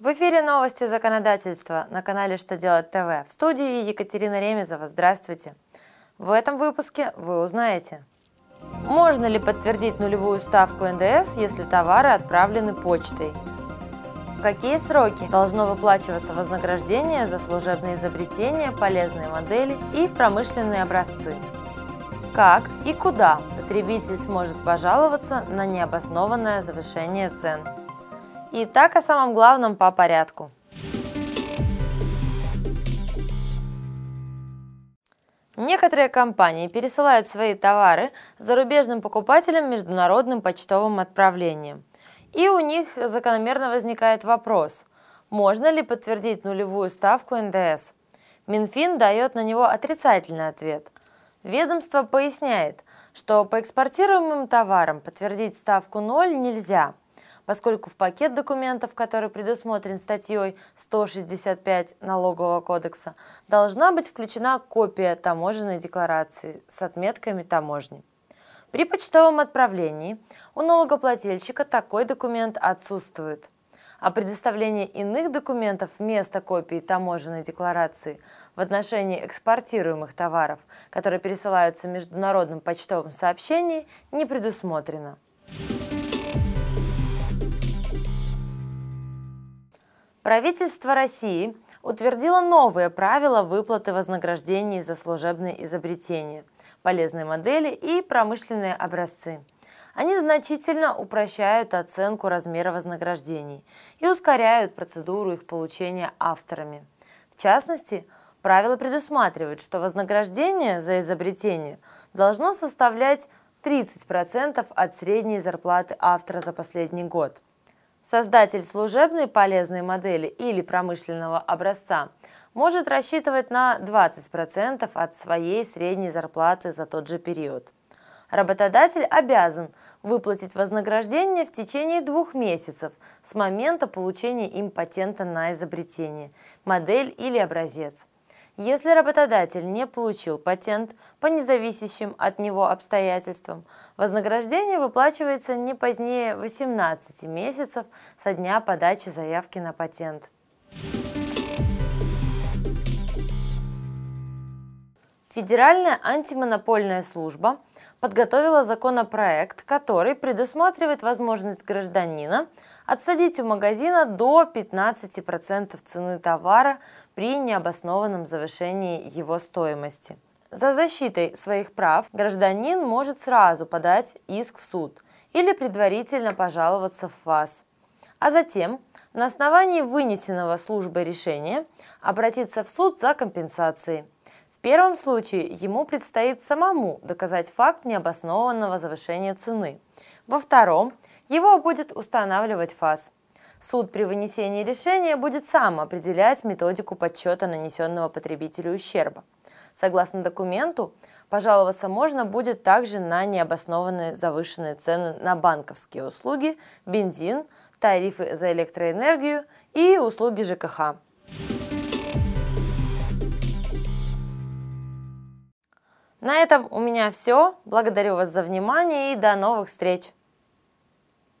В эфире новости законодательства на канале «Что делать ТВ». В студии Екатерина Ремезова. Здравствуйте. В этом выпуске вы узнаете. Можно ли подтвердить нулевую ставку НДС, если товары отправлены почтой? В какие сроки должно выплачиваться вознаграждение за служебные изобретения, полезные модели и промышленные образцы? Как и куда потребитель сможет пожаловаться на необоснованное завышение цен? Итак, о самом главном по порядку. Некоторые компании пересылают свои товары зарубежным покупателям международным почтовым отправлением. И у них закономерно возникает вопрос, можно ли подтвердить нулевую ставку НДС? Минфин дает на него отрицательный ответ – Ведомство поясняет, что по экспортируемым товарам подтвердить ставку 0 нельзя, поскольку в пакет документов, который предусмотрен статьей 165 Налогового кодекса, должна быть включена копия таможенной декларации с отметками таможни. При почтовом отправлении у налогоплательщика такой документ отсутствует – а предоставление иных документов вместо копии таможенной декларации в отношении экспортируемых товаров, которые пересылаются международным почтовым сообщением, не предусмотрено. Правительство России утвердило новые правила выплаты вознаграждений за служебные изобретения, полезные модели и промышленные образцы – они значительно упрощают оценку размера вознаграждений и ускоряют процедуру их получения авторами. В частности, правила предусматривают, что вознаграждение за изобретение должно составлять 30% от средней зарплаты автора за последний год. Создатель служебной полезной модели или промышленного образца может рассчитывать на 20% от своей средней зарплаты за тот же период. Работодатель обязан выплатить вознаграждение в течение двух месяцев с момента получения им патента на изобретение, модель или образец. Если работодатель не получил патент по независящим от него обстоятельствам, вознаграждение выплачивается не позднее 18 месяцев со дня подачи заявки на патент. Федеральная антимонопольная служба подготовила законопроект, который предусматривает возможность гражданина отсадить у магазина до 15% цены товара при необоснованном завышении его стоимости. За защитой своих прав гражданин может сразу подать иск в суд или предварительно пожаловаться в ФАС, а затем на основании вынесенного службой решения обратиться в суд за компенсацией – в первом случае ему предстоит самому доказать факт необоснованного завышения цены. Во втором его будет устанавливать ФАС. Суд при вынесении решения будет сам определять методику подсчета нанесенного потребителю ущерба. Согласно документу, пожаловаться можно будет также на необоснованные завышенные цены на банковские услуги, бензин, тарифы за электроэнергию и услуги ЖКХ. На этом у меня все. Благодарю вас за внимание и до новых встреч!